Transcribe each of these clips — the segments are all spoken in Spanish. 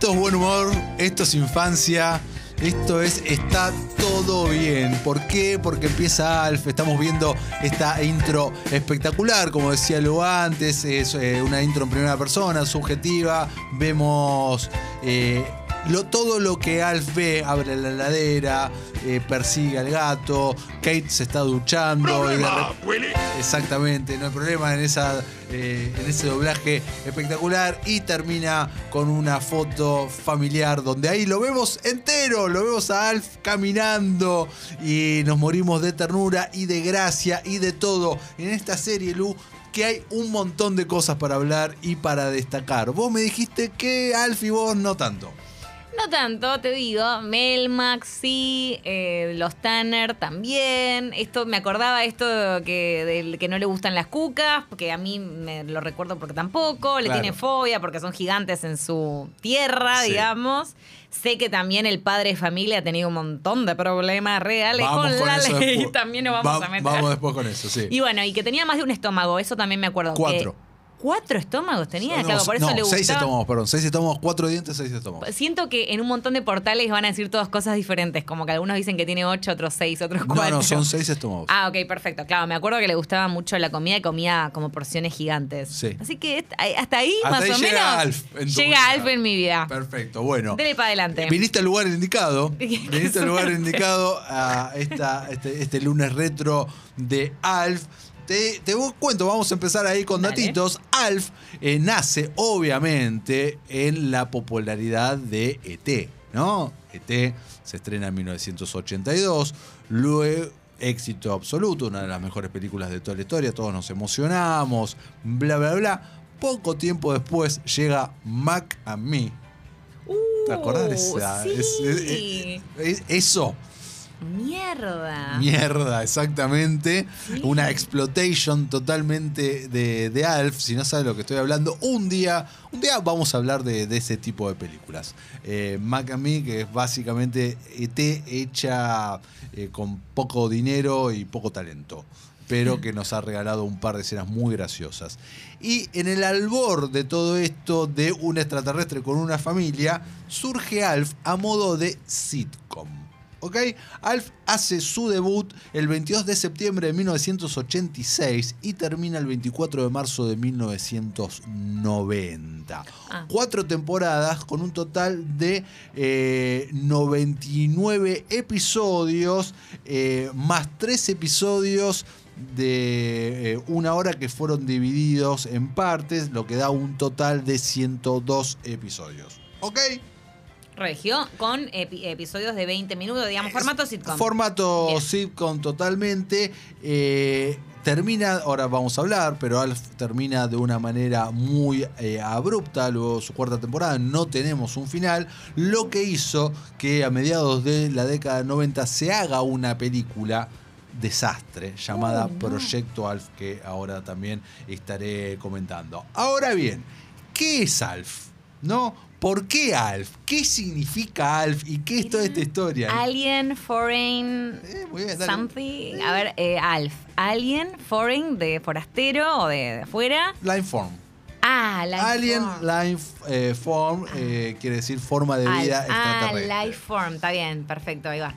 Esto es buen humor, esto es infancia, esto es está todo bien. ¿Por qué? Porque empieza Alf, estamos viendo esta intro espectacular, como decía lo antes, es eh, una intro en primera persona, subjetiva, vemos... eh, lo- todo lo que Alf ve, abre la heladera, eh, persigue al gato, Kate se está duchando y Exactamente, no hay problema en, esa, eh, en ese doblaje espectacular y termina con una foto familiar donde ahí lo vemos entero, lo vemos a Alf caminando y nos morimos de ternura y de gracia y de todo en esta serie, Lu. Que hay un montón de cosas para hablar y para destacar. Vos me dijiste que Alf y vos no tanto. No tanto, te digo. Melmax, sí. eh, los Tanner también. Esto me acordaba esto que, del que no le gustan las cucas, porque a mí me lo recuerdo porque tampoco. Le Claro. tiene fobia porque son gigantes en su tierra, Sí. digamos. Sé que también el padre de familia ha tenido un montón de problemas reales Vamos con, la ley. También nos vamos Va- a meter. Vamos después con eso, sí. Y bueno, y que tenía más de un estómago, eso también me acuerdo. que- Cuatro. ¿Cuatro estómagos tenía? No, claro, por eso no, le gustaba. seis estómagos, perdón. Seis estómagos, cuatro dientes, seis estómagos. Siento que en un montón de portales van a decir todas cosas diferentes, como que algunos dicen que tiene ocho, otros seis, otros No, cuatro. no, son seis estómagos. Ah, ok, perfecto. Claro, me acuerdo que le gustaba mucho la comida y comía como porciones gigantes. Sí. Así que est- hasta ahí, Hasta más ahí o llega menos, Alf en tu llega vida. Alf en mi vida. Perfecto, bueno. Dele para adelante. Viniste al lugar indicado. ¿Qué Viniste al lugar indicado a esta, este, este lunes retro de Alf. Te, te cuento, vamos a empezar ahí con Dale. datitos. Alf eh, nace, obviamente, en la popularidad de ET, ¿no? ET se estrena en 1982. Luego, éxito absoluto, una de las mejores películas de toda la historia. Todos nos emocionamos, bla, bla, bla. Poco tiempo después llega Mac and Me, ¿Te acordás de Uh, esa? sí. es- es- es- eso, Mierda. mierda, exactamente. Una exploitation totalmente de, de Alf. Si no sabes lo que estoy hablando, un día, un día vamos a hablar de, de ese tipo de películas. Eh, Mac and Me, que es básicamente ET hecha eh, con poco dinero y poco talento. Pero que nos ha regalado un par de escenas muy graciosas. Y en el albor de todo esto de un extraterrestre con una familia, surge Alf a modo de sitcom. ¿Ok? Alf hace su debut el 22 de septiembre de 1986 y termina el 24 de marzo de 1990. Ah. Cuatro temporadas con un total de eh, 99 episodios, eh, más tres episodios de eh, una hora que fueron divididos en partes, lo que da un total de 102 episodios. ¿Ok? Regio, con epi- episodios de 20 minutos, digamos, formato sitcom. Formato Bien. sitcom totalmente. eh, termina, ahora vamos a hablar, pero Alf termina de una manera muy eh, abrupta. Luego su cuarta temporada no tenemos un final. Lo que hizo que a mediados de la década 90 se haga una película desastre llamada Oh, no. Proyecto Alf, que ahora también estaré comentando. Ahora bien, ¿qué es Alf? ¿No? ¿Por qué Alf? ¿Qué significa Alf? ¿Y qué es toda esta historia? Alien, Foreign, Eh, muy bien, something. A ver, eh, Alf. Alien, Foreign, de forastero o de, de afuera. Line form. Ah, life Alien form. Life eh, Form eh, quiere decir forma de vida. Ah, extraterrestre. life form. Está bien, perfecto, ahí va.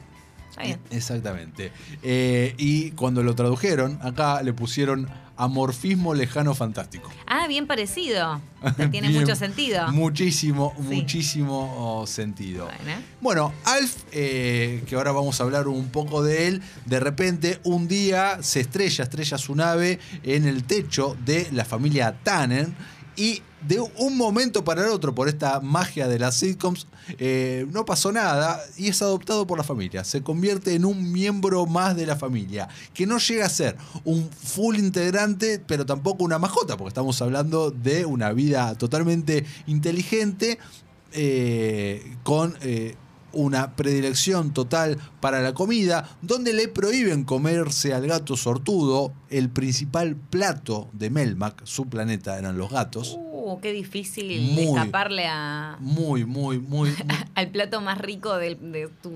Está bien. Exactamente. Eh, y cuando lo tradujeron, acá le pusieron amorfismo lejano fantástico. Ah, bien parecido. Tiene Bien, mucho sentido. Muchísimo, Sí. muchísimo oh, sentido. Bueno. Bueno, Alf, eh, que ahora vamos a hablar un poco de él, de repente un día se estrella, estrella su nave en el techo de la familia Tanner y de un momento para el otro, por esta magia de las sitcoms, eh, no pasó nada y es adoptado por la familia. Se convierte en un miembro más de la familia, que no llega a ser un full integrante, pero tampoco una majota, porque estamos hablando de una vida totalmente inteligente, eh, con eh, una predilección total para la comida, donde le prohíben comerse al gato sortudo, el principal plato de Melmac, su planeta eran los gatos. Uh, qué difícil Muy. escaparle a, Muy, muy, muy, muy- al plato más rico del- de, tu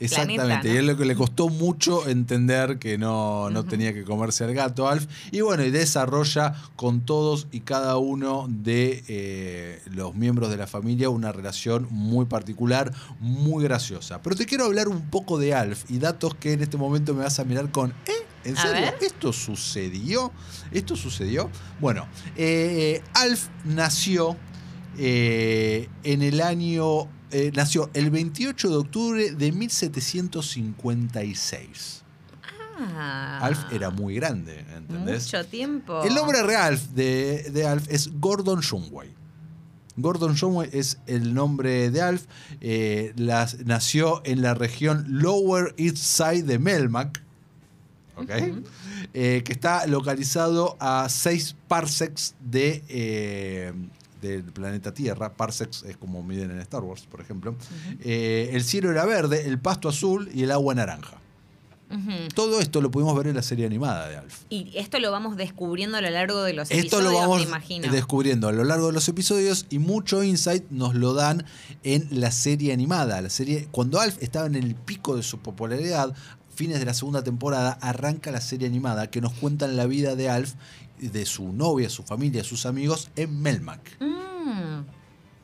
Exactamente, planeta, y es lo que le costó mucho entender que no, no tenía que comerse al gato Alf. Y bueno, y desarrolla con todos y cada uno de eh, los miembros de la familia una relación muy particular, muy graciosa. Pero te quiero hablar un poco de Alf y datos que en este momento me vas a mirar con, ¿eh? ¿En serio? ¿Esto sucedió? ¿Esto sucedió? Bueno, eh, Alf nació eh, en el año. Eh, nació el 28 de octubre de 1756. Ah, Alf era muy grande, ¿entendés? Mucho tiempo. El nombre real de, de Alf es Gordon Shumway. Gordon Shumway es el nombre de Alf. eh, las- nació en la región Lower East Side de Melmac. ¿ok? Eh, que está localizado a 6 parsecs de, del planeta Tierra. Parsecs es como miden en Star Wars, por ejemplo. Eh, el cielo era verde, el pasto azul y el agua naranja. Todo esto lo pudimos ver en la serie animada de Alf. Y esto lo vamos descubriendo a lo largo de los Esto episodios, lo vamos me imagino. descubriendo a lo largo de los episodios y mucho insight nos lo dan en la serie animada. La serie, cuando Alf estaba en el pico de su popularidad, fines de la segunda temporada, arranca la serie animada que nos cuentan la vida de Alf, de su novia, su familia, sus amigos en Melmac. Mm.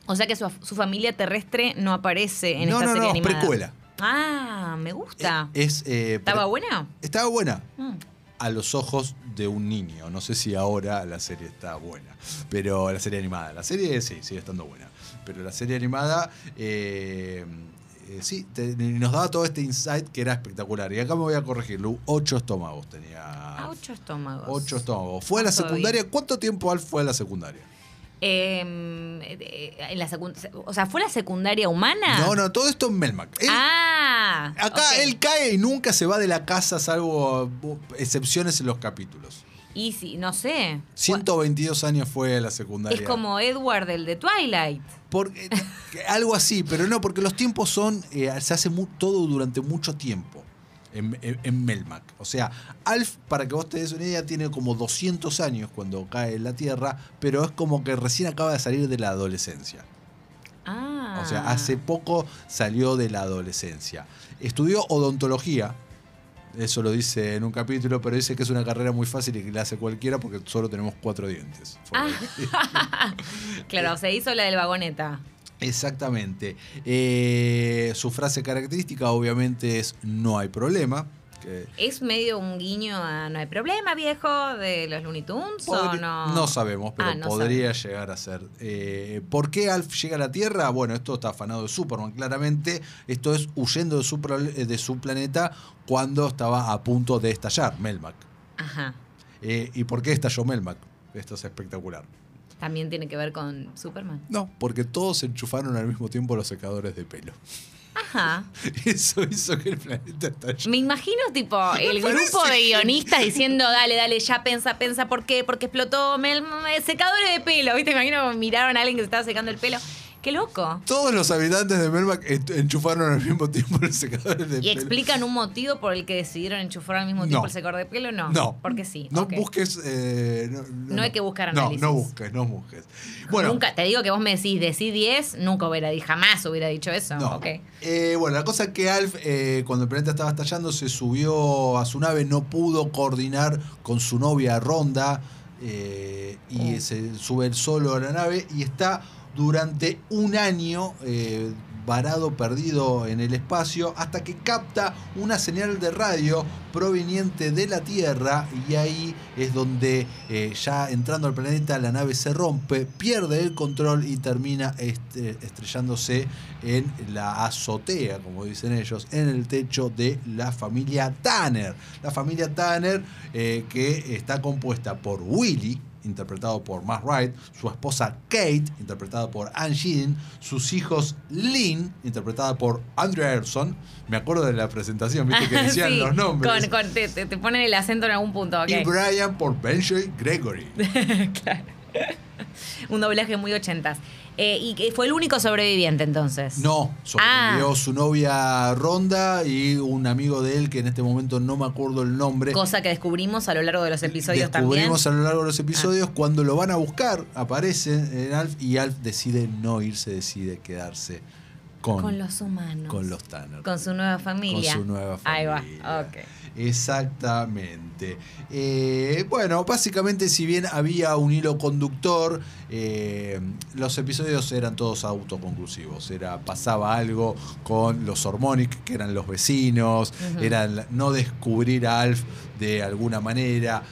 O sea que su, su familia terrestre no aparece en no, esta no, serie no, animada. precuela. Ah, me gusta. Eh, Es, eh, ¿Estaba buena? Estaba buena. Mm. a los ojos de un niño. No sé si ahora la serie está buena, pero la serie animada. La serie sí, sigue estando buena. Pero la serie animada, eh, eh, sí, te- nos daba todo este insight que era espectacular. Y acá me voy a corregir, Lu, ocho estómagos tenía. Ah, ocho estómagos. Ocho estómagos. ¿Fue a la secundaria? ¿Cuánto tiempo Alf fue a la secundaria? Eh, en la o sea, ¿fue la secundaria humana? No, no, todo esto en Melmac. Él- Ah. acá él cae y nunca se va de la casa, salvo uh, excepciones en los capítulos. Y sí, no sé. 122 años fue a la secundaria. Es como Edward, el de Twilight. Porque, algo así, pero no, porque los tiempos son. eh, se hace mu- todo durante mucho tiempo en, en- en Melmac. O sea, Alf, para que vos te des una idea, tiene como 200 años cuando cae en la Tierra, pero es como que recién acaba de salir de la adolescencia. Ah. O sea, hace poco salió de la adolescencia. Estudió odontología. Eso lo dice en un capítulo, pero dice que es una carrera muy fácil y que la hace cualquiera porque solo tenemos cuatro dientes. Ah. claro, se hizo la del vagoneta. Exactamente. Eh, su frase característica obviamente es no hay problema. Que ¿Es medio un guiño a No hay problema, viejo, de los Looney Tunes o no? sabemos, pero Ah, no podría llegar a ser. Eh, ¿Por qué Alf llega a la Tierra? Bueno, esto está afanado de Superman, claramente. Esto es huyendo de su, pro- de su planeta cuando estaba a punto de estallar Melmac. Ajá. Eh, ¿Y por qué estalló Melmac? Esto es espectacular. También tiene que ver con Superman. No, porque todos enchufaron al mismo tiempo los secadores de pelo. Ajá. Eso hizo que el planeta estallara. Me imagino, tipo, el grupo de guionistas diciendo, dale, dale, ya pensa, pensa, ¿por qué? Porque explotó Mel, secadores de pelo, ¿viste? Me imagino miraron a alguien que se estaba secando el pelo. ¡Qué loco! Todos los habitantes de Melmac en- enchufaron al mismo tiempo los secadores de ¿Y pelo. explican un motivo por el que decidieron enchufar al mismo tiempo No. el secador de pelo? No. No. Porque sí. No busques. eh, no, No hay que buscar No, análisis. no busques, no busques. Bueno, Nunca, te digo que vos me decís, decí 10, nunca hubiera dicho, jamás hubiera dicho eso. no. Eh, bueno, la cosa es que Alf, eh, cuando el planeta estaba estallando, se subió a su nave, no pudo coordinar con su novia Ronda eh, y Oh. se sube solo a la nave y está durante un año eh, varado, perdido en el espacio, hasta que capta una señal de radio proveniente de la Tierra y ahí es donde eh, ya entrando al planeta la nave se rompe, pierde el control y termina este- estrellándose en la azotea, como dicen ellos, en el techo de la familia Tanner. La familia Tanner eh, que está compuesta por Willy, interpretado por Matt Wright, su esposa Kate, interpretada por Anne Sheehan, sus hijos Lynn, interpretada por Andrea Erson. Me acuerdo de la presentación, viste que decían Sí, los nombres. con- con- te, ponen el acento en algún punto, ok. Y Brian por Benji Gregory. claro. Un doblaje muy ochentas. Eh, y fue el único sobreviviente entonces. No, sobrevivió Ah. su novia Ronda y un amigo de él que en este momento no me acuerdo el nombre. Cosa que descubrimos a lo largo de los episodios también. Ah. Descubrimos a lo largo de los episodios cuando lo van a buscar, aparece en Alf y Alf decide no irse, decide quedarse con, Con los humanos. con los Tanner. Con su nueva familia. Con su nueva Ahí familia. va, ok. Exactamente. Eh, bueno, básicamente si bien había un hilo conductor, eh, los episodios eran todos autoconclusivos. Era, pasaba algo con los Hormonic, que eran los vecinos, la- no descubrir a Alf de alguna manera,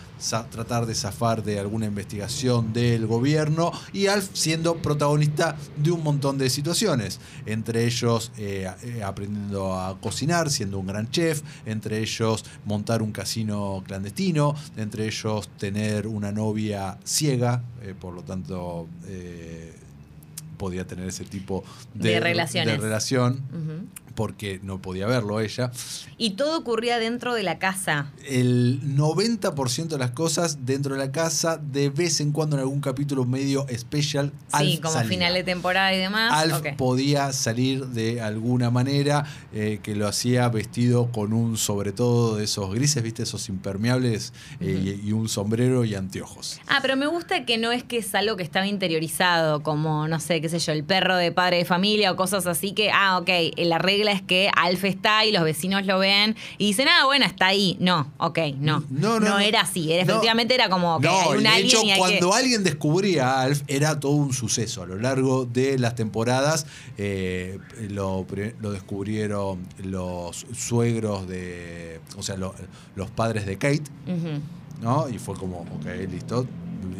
tratar de zafar de alguna investigación del gobierno y Alf siendo protagonista de un montón de situaciones, entre ellos eh, eh, aprendiendo a cocinar, siendo un gran chef, entre ellos montar un casino clandestino, entre ellos tener una novia ciega, eh, por lo tanto eh, podía tener ese tipo de, De relaciones. de relación. Porque no podía verlo ella. Y todo ocurría dentro de la casa. El 90% de las cosas dentro de la casa, de vez en cuando en algún capítulo medio especial, Sí, Alf como salía. final de temporada y demás. Alf podía salir de alguna manera eh, que lo hacía vestido con un sobre todo de esos grises, viste, esos impermeables eh, y, un sombrero y anteojos. Ah, pero me gusta que no es que es algo que estaba interiorizado, como, no sé, qué sé yo, el perro de padre de familia o cosas así que, ah, ok, la regla es que Alf está ahí, los vecinos lo ven y dicen, ah, bueno, está ahí. No, ok, no. No, no, no. era así, era, efectivamente era como que hay un de hecho, y hay cuando que... alguien descubría a Alf, era todo un suceso. A lo largo de las temporadas eh, lo, descubrieron los suegros de. O sea, lo- los padres de Kate. ¿no? Y fue como, ok, listo.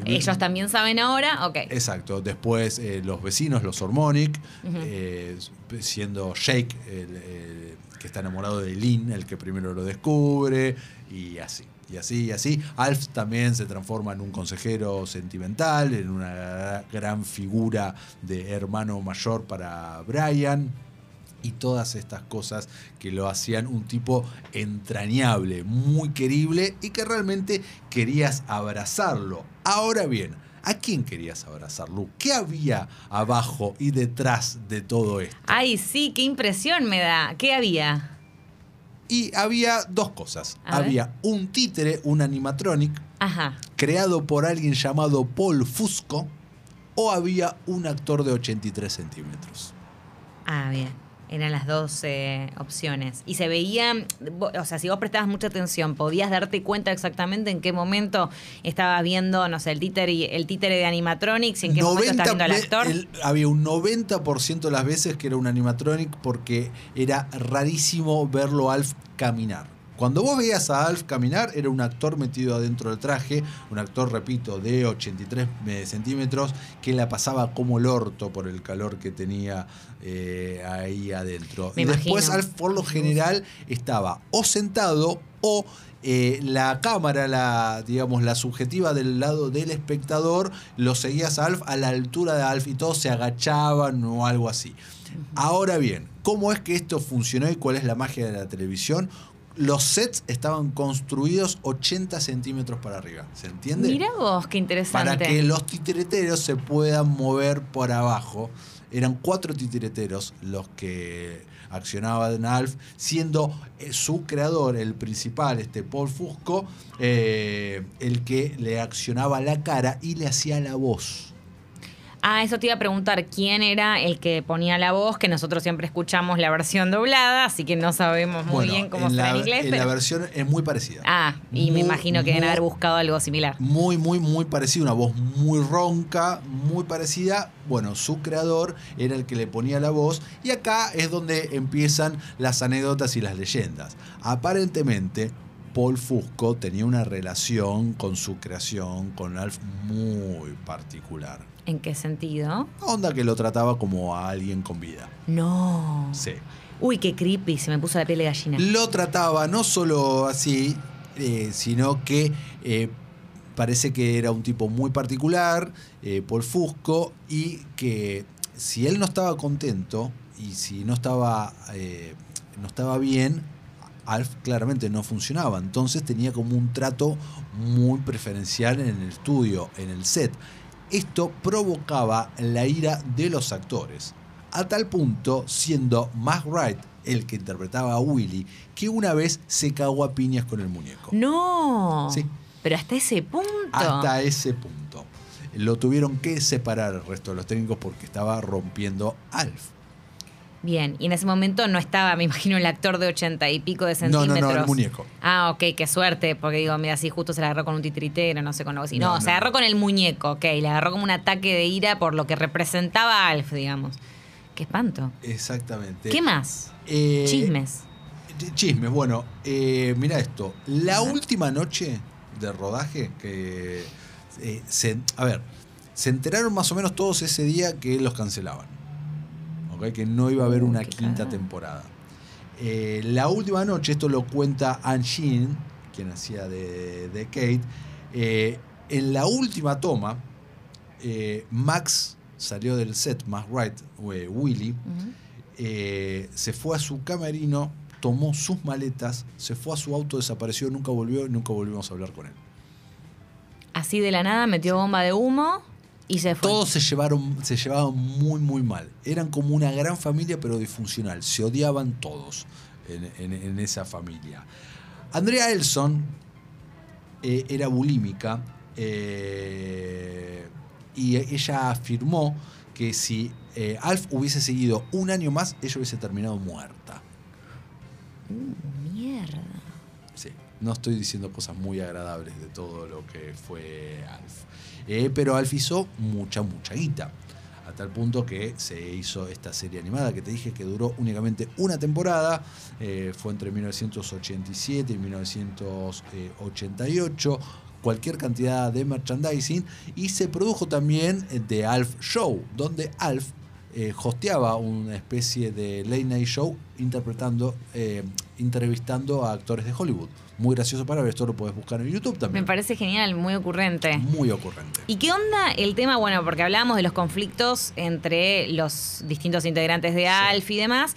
Ellos también saben ahora, ok. Exacto. Después eh, los vecinos, los Hormonic, eh, siendo Jake, el, el que está enamorado de Lynn, el que primero lo descubre, y así. Y así, y así. Alf también se transforma en un consejero sentimental, en una gran figura de hermano mayor para Brian. Y todas estas cosas que lo hacían un tipo entrañable, muy querible y que realmente querías abrazarlo. Ahora bien, ¿a quién querías abrazar, Lu? ¿Qué había abajo y detrás de todo esto? Ay, sí, qué impresión me da. ¿Qué había? Y había dos cosas. A ver. había un títere, un animatronic, Ajá. creado por alguien llamado Paul Fusco, o había un actor de 83 centímetros. Ah, bien. Eran las dos eh, opciones. Y se veían, vo- o sea, si vos prestabas mucha atención, podías darte cuenta exactamente en qué momento estabas viendo, no sé, el títere, el títere de animatronics y en qué momento estabas viendo al actor. el- había un 90% de las veces que era un animatronic porque era rarísimo verlo Alf caminar. Cuando vos veías a Alf caminar, era un actor metido adentro del traje, un actor, repito, de 83 centímetros, que la pasaba como el orto por el calor que tenía eh, ahí adentro. Me y después imagino. Alf, por lo general, estaba o sentado o eh, la cámara, la, digamos, la subjetiva del lado del espectador, lo seguías a Alf a la altura de Alf y todos se agachaban o algo así. Ahora bien, ¿cómo es que esto funcionó y cuál es la magia de la televisión? Los sets estaban construidos 80 centímetros para arriba, ¿se entiende? Mira vos, qué interesante. para que los titireteros se puedan mover por abajo. Eran cuatro titireteros los que accionaban Alf, siendo eh, su creador, el principal, este Paul Fusco, eh, el que le accionaba la cara y le hacía la voz. Ah, eso te iba a preguntar quién era el que ponía la voz, que nosotros siempre escuchamos la versión doblada, así que no sabemos muy Bueno, bien cómo la, en inglés. en pero- la versión es muy parecida. Ah, y me imagino que deben haber buscado algo similar. Muy, muy, muy parecida, una voz muy ronca, muy parecida. Bueno, su creador era el que le ponía la voz y acá es donde empiezan las anécdotas y las leyendas. Aparentemente, Paul Fusco tenía una relación con su creación, con Alf, muy particular. ¿En qué sentido? Onda que lo trataba como a alguien con vida. No. Sí. Uy, qué creepy, se me puso la piel de gallina. Lo trataba no solo así, eh, sino que eh, parece que era un tipo muy particular, eh, Paul Fusco, y que si él no estaba contento y si no estaba, eh, no estaba bien, Alf claramente no funcionaba. Entonces tenía como un trato muy preferencial en el estudio, en el set. Esto provocaba la ira de los actores, a tal punto siendo Matt Wright el que interpretaba a Willy, que una vez se cagó a piñas con el muñeco. No. Sí. Pero hasta ese punto. Hasta ese punto. Lo tuvieron que separar el resto de los técnicos porque estaba rompiendo Alf. Bien, y en ese momento no estaba, me imagino, el actor de ochenta y pico de No, no, centímetros. no, el muñeco. Ah, ok, qué suerte, porque digo, mira, si justo se la agarró con un titiritero, no sé, con algo así. No, No, se no. agarró con el muñeco, ok, le agarró como un ataque de ira por lo que representaba a Alf, digamos. Qué espanto. Exactamente. ¿Qué más? Eh, Chismes. ch- Chismes, bueno, eh, mira esto. La última noche de rodaje que eh, se, a ver, se enteraron más o menos todos ese día que los cancelaban. ¿Ok? Que no iba a haber Uh, una qué quinta temporada. Eh, la última noche, esto lo cuenta Anne quien hacía de, de Kate. eh, en la última toma, eh, Max salió del set, Max Wright, eh, Willy, eh, se fue a su camerino, tomó sus maletas, se fue a su auto, desapareció, nunca volvió y nunca volvimos a hablar con él. Así de la nada metió bomba de humo y se fue. Todos se llevaron, se llevaban muy, muy mal. Eran como una gran familia, pero disfuncional. Se odiaban todos en, en- en esa familia. Andrea Elson eh, era bulímica eh, y ella afirmó que si eh, Alf hubiese seguido un año más, ella hubiese terminado muerta. Mierda. Sí, no estoy diciendo cosas muy agradables de todo lo que fue Alf. Eh, pero Alf hizo mucha, mucha guita. A tal punto que se hizo esta serie animada que te dije que duró únicamente una temporada. eh, fue entre 1987 y 1988. Cualquier cantidad de merchandising. Y se produjo también The Alf Show, donde Alf eh, hosteaba una especie de late night show interpretando, eh, entrevistando a actores de Hollywood. Muy gracioso para ver, esto lo puedes buscar en YouTube Me también. parece genial, muy ocurrente. Muy ocurrente. ¿Y qué onda el tema? Bueno, porque hablábamos de los conflictos entre los distintos integrantes de Alf y demás.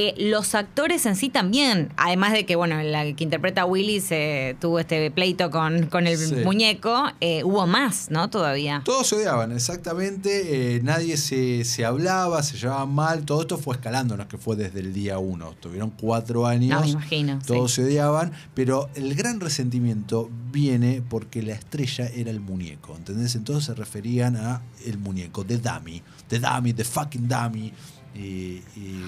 Eh, los actores en sí también, además de que, bueno, la que interpreta a Willy se tuvo este pleito con, con el Sí. muñeco, eh, hubo más, ¿no? Todavía. Todos se odiaban, exactamente. eh, nadie se, se hablaba, se llevaban mal. Todo esto fue escalando, no es que fue desde el día uno. Tuvieron cuatro años. No, me imagino. Todos sí. se odiaban, pero el gran resentimiento viene porque la estrella era el muñeco, ¿entendés? Entonces se referían a el muñeco, the dummy, the dummy, the fucking dummy. Y, y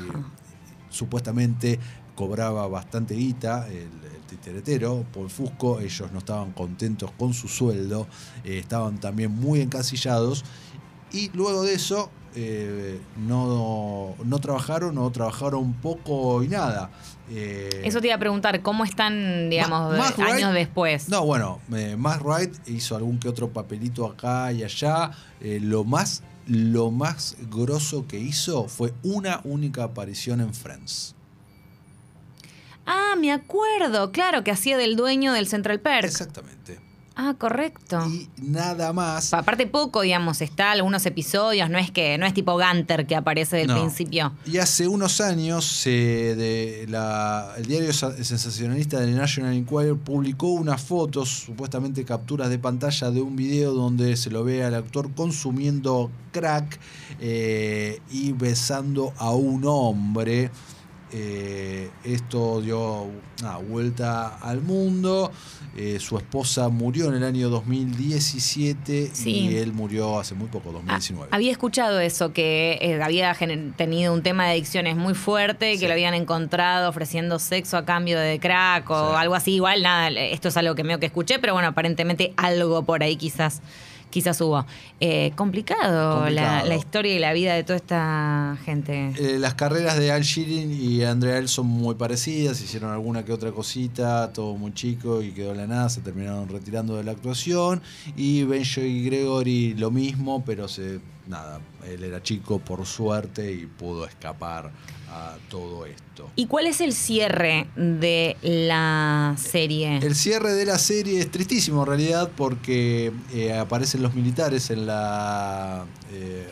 supuestamente cobraba bastante guita el, el titeretero, Paul Fusco, ellos no estaban contentos con su sueldo, eh, estaban también muy encasillados y luego de eso eh, no, no trabajaron o trabajaron poco y nada. Eh, Eso te iba a preguntar, ¿cómo están, digamos, Ma- Matt de- años Wright- después? No, bueno, eh, Matt Wright hizo algún que otro papelito acá y allá. Lo más lo más grosso que hizo fue una única aparición en Friends. Ah, me acuerdo, claro, que hacía del dueño del Central Perk. Exactamente. Ah, correcto. Y nada más. Aparte poco, digamos, está algunos episodios, no es que no es tipo Gunter que aparece del No. principio. Y hace unos años eh, de la- el diario sa- sensacionalista del National Enquirer publicó unas fotos, supuestamente capturas de pantalla de un video donde se lo ve al actor consumiendo crack eh, y besando a un hombre. Eh, esto dio una vuelta al mundo. Eh, su esposa murió en el año 2017 Sí. y él murió hace muy poco, Ah, 2019. había escuchado eso, que eh, había tenido un tema de adicciones muy fuerte, Sí. que lo habían encontrado ofreciendo sexo a cambio de crack o Sí. algo así. Igual, nada, esto es algo que medio que escuché, pero bueno, aparentemente algo por ahí quizás quizás hubo. Eh, complicado, La, Complicado. la historia y la vida de toda esta gente. Eh, las carreras de Al Sheeran y Andrea El son muy parecidas, hicieron alguna que otra cosita, todo muy chico y quedó la nada, se terminaron retirando de la actuación. Y Benjo y Gregory lo mismo, pero se nada, él era chico por suerte y pudo escapar a todo esto. ¿Y cuál es el cierre de la serie? El cierre de la serie es tristísimo en realidad porque eh, aparecen los militares en la... eh,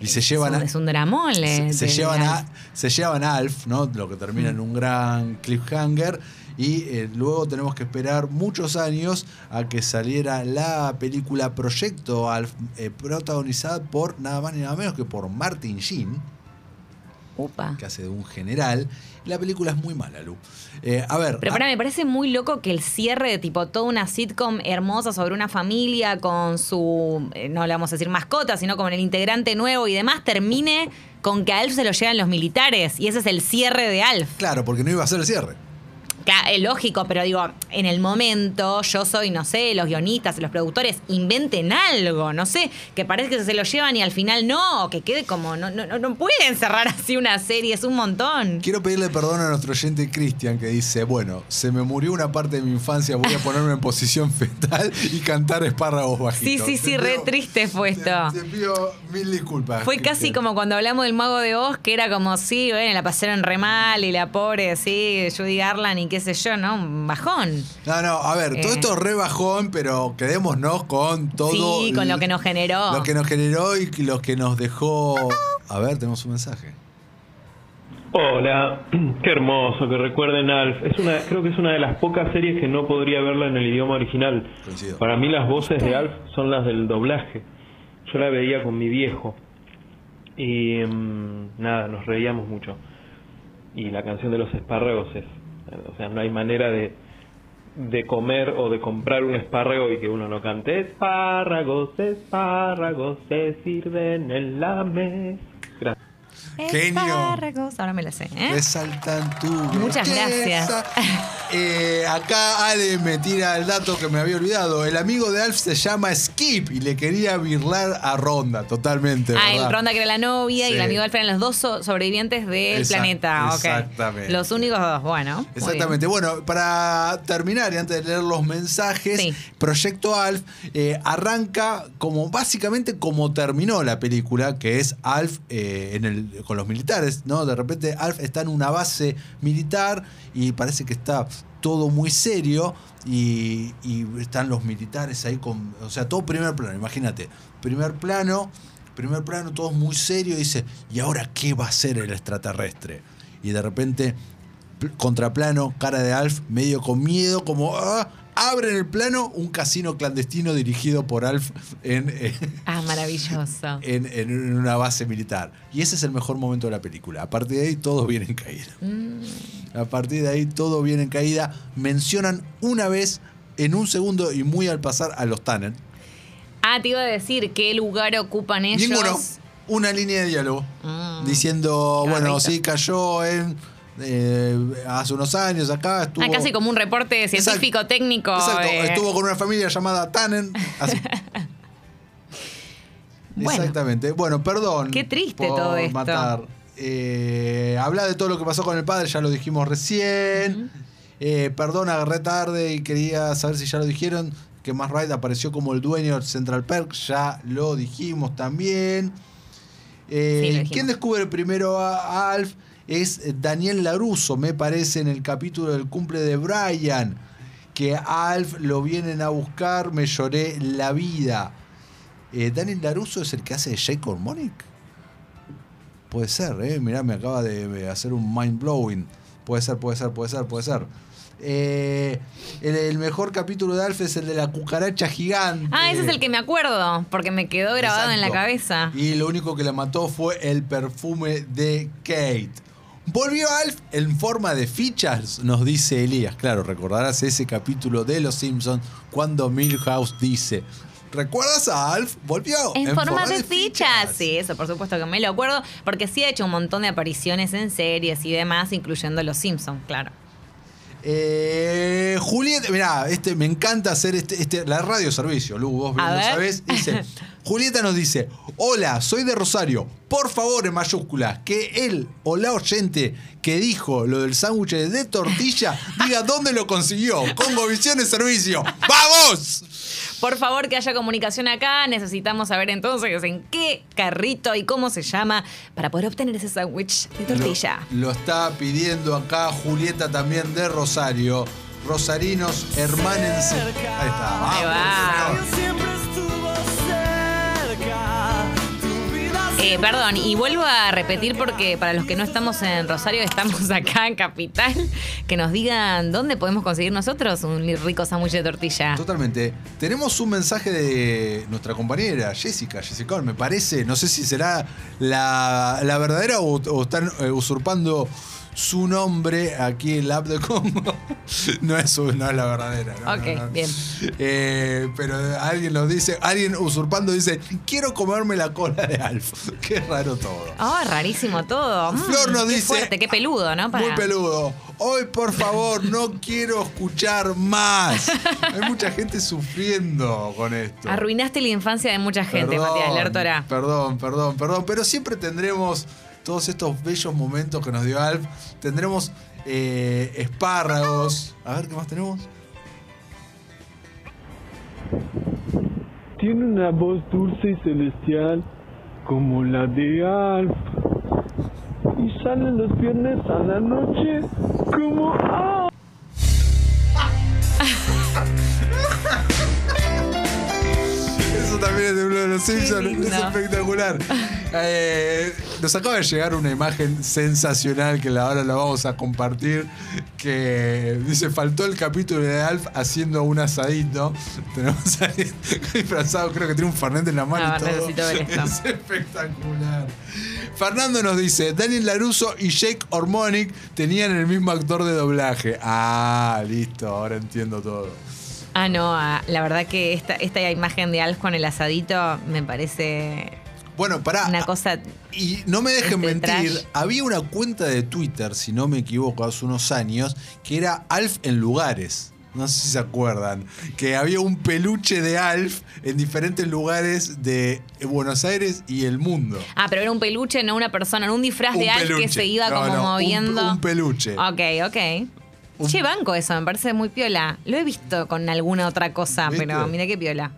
y se llevan es, a, un, es un dramole. se, se de- llevan a, se llevan a Alf, ¿no? Lo que termina en un gran cliffhanger. Y eh, luego tenemos que esperar muchos años a que saliera la película Proyecto Alf, eh, protagonizada por nada más ni nada menos que por Martin Sheen, Que hace de un general. La película es muy mala, Lu. Eh, a ver. Pero a- para, me parece muy loco que el cierre de tipo toda una sitcom hermosa sobre una familia con su, eh, no le vamos a decir mascota, sino como el integrante nuevo y demás, termine con que a Alf se lo llevan los militares. Y ese es el cierre de Alf. Claro, porque no iba a ser el cierre. Claro, es lógico, pero digo, en el momento, yo soy, no sé, los guionistas, los productores, inventen algo, no sé, que parece que se lo llevan y al final no, que quede como, no, no, no pueden cerrar así una serie, es un montón. Quiero pedirle perdón a nuestro oyente Cristian que dice, bueno, se me murió una parte de mi infancia, voy a ponerme en posición fetal y cantar espárragos bajitos. Sí, sí, sí, re triste fue esto. Te, pido mil disculpas. Fue casi como cuando hablamos del Mago de Oz, que era como, sí, bueno, la pasaron re mal y la pobre, sí, Judy Garland y qué sé yo, ¿no? Un bajón. No, no, a ver, todo eh. esto es re bajón, pero quedémonos con todo. Sí, con lo que nos generó. Lo que nos generó y lo que nos dejó. A ver, tenemos un mensaje. Hola, qué hermoso que recuerden Alf. Es una, creo que es una de las pocas series que no podría verla en el idioma original. Para mí las voces de Alf son las del doblaje. Yo la veía con mi viejo y mm, nada, nos reíamos mucho. Y la canción de los espárragos es o sea, no hay manera de, de comer o de comprar un espárrago y que uno no cante espárragos, espárragos se sirven en la mesa. Genio. Ahora me la sé. ¿eh? Resaltan tu. Muchas gracias. Eh, acá Ale me tira el dato que me había olvidado. El amigo de Alf se llama Skip y le quería birlar a Ronda, totalmente. Ah, el Ronda que era la novia y el amigo de Alf eran los dos sobrevivientes del planeta. Exactamente. Los únicos dos, bueno. Exactamente. Bueno, para terminar y antes de leer los mensajes, Proyecto Alf eh, arranca como básicamente como terminó la película, que es Alf eh, en el con los militares, ¿no? De repente Alf está en una base militar y parece que está todo muy serio y, están los militares ahí con, o sea, todo primer plano, imagínate, primer plano, primer plano, todo muy serio y dice, ¿y ahora qué va a hacer el extraterrestre? Y de repente, contraplano, cara de Alf, medio con miedo, como, ah, abre en el plano un casino clandestino dirigido por Alf en, eh, ah, maravilloso. En, una base militar. Y ese es el mejor momento de la película. A partir de ahí todo viene en caída. Mm. A partir de ahí todo viene en caída. Mencionan una vez, en un segundo y muy al pasar, a los Tanner. Ah, te iba a decir qué lugar ocupan ellos. Ninguno. Una línea de diálogo. Mm. Diciendo, bueno, sí, cayó en eh, hace unos años acá. Estuvo, ah, casi como un reporte científico, técnico. Exacto, estuvo con una familia llamada Tannen. Exactamente. Bueno, perdón. Qué triste todo esto. Matar. Eh, habla de todo lo que pasó con el padre, ya lo dijimos recién. Eh, perdón, agarré tarde y quería saber si ya lo dijeron. Que Más Ride apareció como el dueño del Central Perk, ya lo dijimos también. ¿Quién descubre primero a Alf? Es Daniel Laruso, me parece, en el capítulo del cumple de Brian, que a Alf lo vienen a buscar, me lloré la vida. Eh, Daniel Laruso es el que hace de Jake Monic. Puede ser, ¿eh? Mirá, me acaba de hacer un mind blowing. Puede ser, puede ser, puede ser, puede ser. Eh, el, mejor capítulo de Alf es el de la cucaracha gigante. Ah, ese es el que me acuerdo, porque me quedó grabado en la cabeza. Y lo único que la mató fue el perfume de Kate. Volvió Alf en forma de fichas, nos dice Elías. Claro, recordarás ese capítulo de Los Simpsons cuando Milhouse dice. ¿Recuerdas a Alf? Volvió. En, forma, de, fichas. Sí, eso por supuesto que me lo acuerdo, porque sí ha hecho un montón de apariciones en series y demás, incluyendo Los Simpsons, claro. Eh, Julieta, mirá, este, me encanta hacer este, este la radio servicio, Lu, vos lo sabés. Dice, Julieta nos dice: Hola, soy de Rosario. Por favor, en mayúsculas, que él o la oyente que dijo lo del sándwich de tortilla diga dónde lo consiguió. Congo Visión de Servicio. ¡Vamos! Por favor, que haya comunicación acá. Necesitamos saber entonces en qué carrito y cómo se llama para poder obtener ese sándwich de tortilla. Lo, está pidiendo acá Julieta también de Rosario. Rosarinos, hermánense. Ahí está. Ahí va. Eh, perdón, y vuelvo a repetir porque para los que no estamos en Rosario, estamos acá en Capital, que nos digan dónde podemos conseguir nosotros un rico sándwich de tortilla. Totalmente. Tenemos un mensaje de nuestra compañera Jessica, Jessica, me parece, no sé si será la, verdadera o, están eh, usurpando su nombre aquí en la app de Congo. no, es, su- no es la verdadera. no, Ok, no, no. bien. Eh, pero alguien nos dice, alguien usurpando dice, quiero comerme la cola de Alf. Qué raro todo. Oh, rarísimo todo. Mm, Flor nos qué dice. fuerte, qué peludo, ¿no? Para- Muy peludo. Hoy, por favor, no quiero escuchar más. Hay mucha gente sufriendo con esto. Arruinaste la infancia de mucha gente, Perdón, Matías Lertora. Perdón, perdón, perdón. Pero siempre tendremos todos estos bellos momentos que nos dio Alf. Tendremos eh, espárragos. A ver, ¿qué más tenemos? Tiene una voz dulce y celestial como la de Alf. Y sale los viernes a la noche como Alf. Eso también es de uno de los Simpsons. Es espectacular. Eh, nos acaba de llegar una imagen sensacional que ahora la vamos a compartir. Que dice: faltó el capítulo de Alf haciendo un asadito. Tenemos ahí disfrazado, creo que tiene un Fernet en la mano. Y ver, todo. Es espectacular. Fernando nos dice: Daniel Laruso y Jake Hormonic tenían el mismo actor de doblaje. Ah, listo, ahora entiendo todo. Ah, no, ah, la verdad que esta, esta imagen de Alf con el asadito me parece Bueno, pará. una cosa. Y no me dejen Este mentir, trash. había una cuenta de Twitter, si no me equivoco, hace unos años, que era Alf en lugares. No sé si se acuerdan. Que había un peluche de Alf en diferentes lugares de Buenos Aires y el mundo. Ah, pero era un peluche, no una persona, no un disfraz Un de Alf que se iba No, como no, un- moviendo. un peluche. Ok, ok. Che, banco eso, me parece muy piola. Lo he visto con alguna otra cosa, ¿Viste? pero mira qué piola.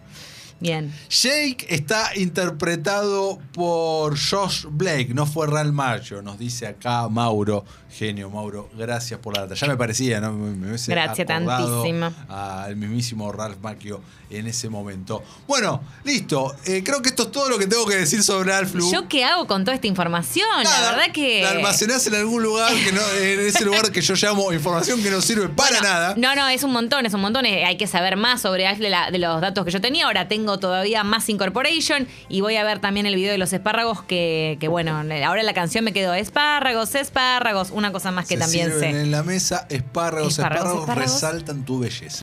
Bien. Jake está interpretado por Josh Blake, no fue Real Macho, nos dice acá Mauro. Genio, Mauro, gracias por la data. Ya me parecía, ¿no? Me, me Gracias tantísimo. Al mismísimo Ralph Macchio en ese momento. Bueno, listo. Eh, creo que esto es todo lo que tengo que decir sobre Lu. ¿Yo qué hago con toda esta información? Nada, la verdad que. La almacenás en algún lugar, que no, en ese lugar que yo llamo información que no sirve para Bueno, nada. No, no, es un montón, es un montón. Eh, Hay que saber más sobre Alf de, la- de los datos que yo tenía. Ahora tengo todavía más Incorporation y voy a ver también el video de los espárragos que, que bueno, ahora la canción me quedó espárragos, espárragos, una cosa más que Se también sé. en la mesa espárragos, Espárragos, espárragos, espárragos. resaltan tu belleza.